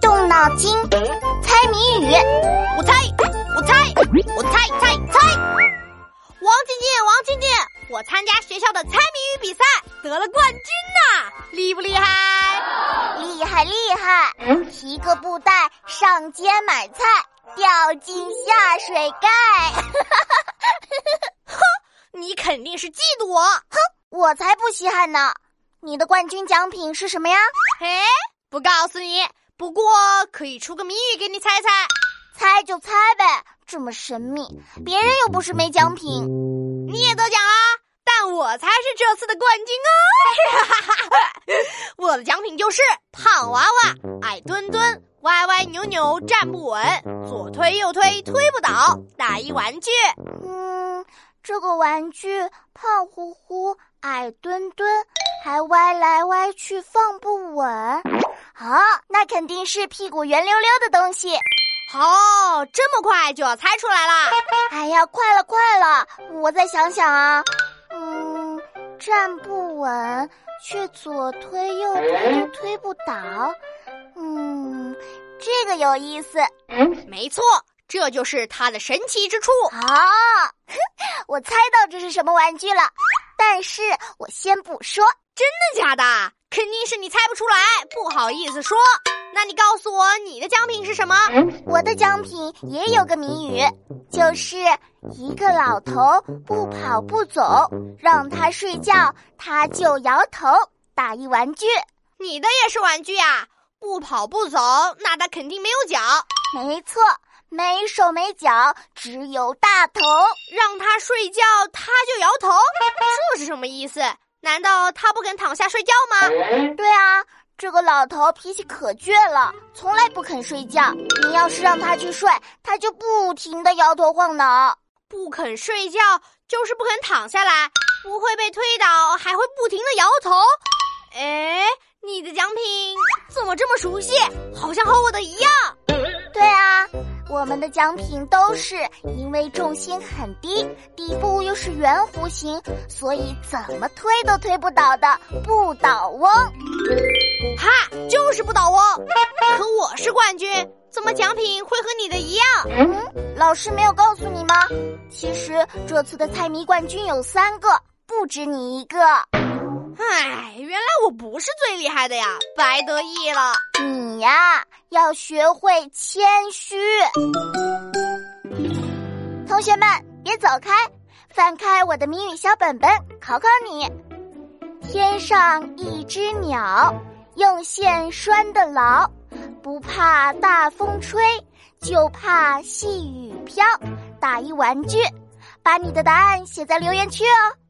动脑筋，猜谜语。我猜，我猜，我猜猜猜。王静静，王静静，我参加学校的猜谜语比赛，得了冠军呐，厉不厉害？厉害厉害！提个布袋上街买菜，掉进下水盖。哼，你肯定是嫉妒我。哼，我才不稀罕呢。你的冠军奖品是什么呀？哎，不告诉你。不过可以出个谜语给你猜猜，猜就猜呗，这么神秘，别人又不是没奖品，你也得奖啊！但我才是这次的冠军哦！我的奖品就是胖娃娃，矮墩墩，歪歪扭扭站不稳，左推右推推不倒，大衣玩具。嗯，这个玩具胖乎乎，矮墩墩，还歪来歪去放不稳。好，那肯定是屁股圆溜溜的东西。好，这么快就要猜出来了？哎呀，快了，快了！我再想想啊，嗯，站不稳，却左推右推都推不倒。嗯，这个有意思。没错，这就是它的神奇之处。啊，我猜到这是什么玩具了，但是我先不说。真的假的？肯定是你猜不出来，不好意思说。那你告诉我，你的奖品是什么？我的奖品也有个谜语，就是一个老头不跑不走，让他睡觉他就摇头。打一玩具，你的也是玩具啊？不跑不走，那他肯定没有脚。没错，没手没脚，只有大头。让他睡觉他就摇头，这是什么意思？难道他不肯躺下睡觉吗？对啊，这个老头脾气可倔了，从来不肯睡觉。你要是让他去睡，他就不停的摇头晃脑。不肯睡觉就是不肯躺下来，不会被推倒，还会不停的摇头。哎，你的奖品怎么这么熟悉？好像和我的一样。对啊。我们的奖品都是因为重心很低，底部又是圆弧形，所以怎么推都推不倒的不倒翁。哈，就是不倒翁。可我是冠军，怎么奖品会和你的一样？嗯，老师没有告诉你吗？其实这次的猜谜冠军有三个，不止你一个。唉，原来我不是最厉害的呀，白得意了。你呀，要学会谦虚。同学们，别走开，翻开我的谜语小本本，考考你。天上一只鸟，用线拴得牢，不怕大风吹，就怕细雨飘。打一玩具，把你的答案写在留言区哦。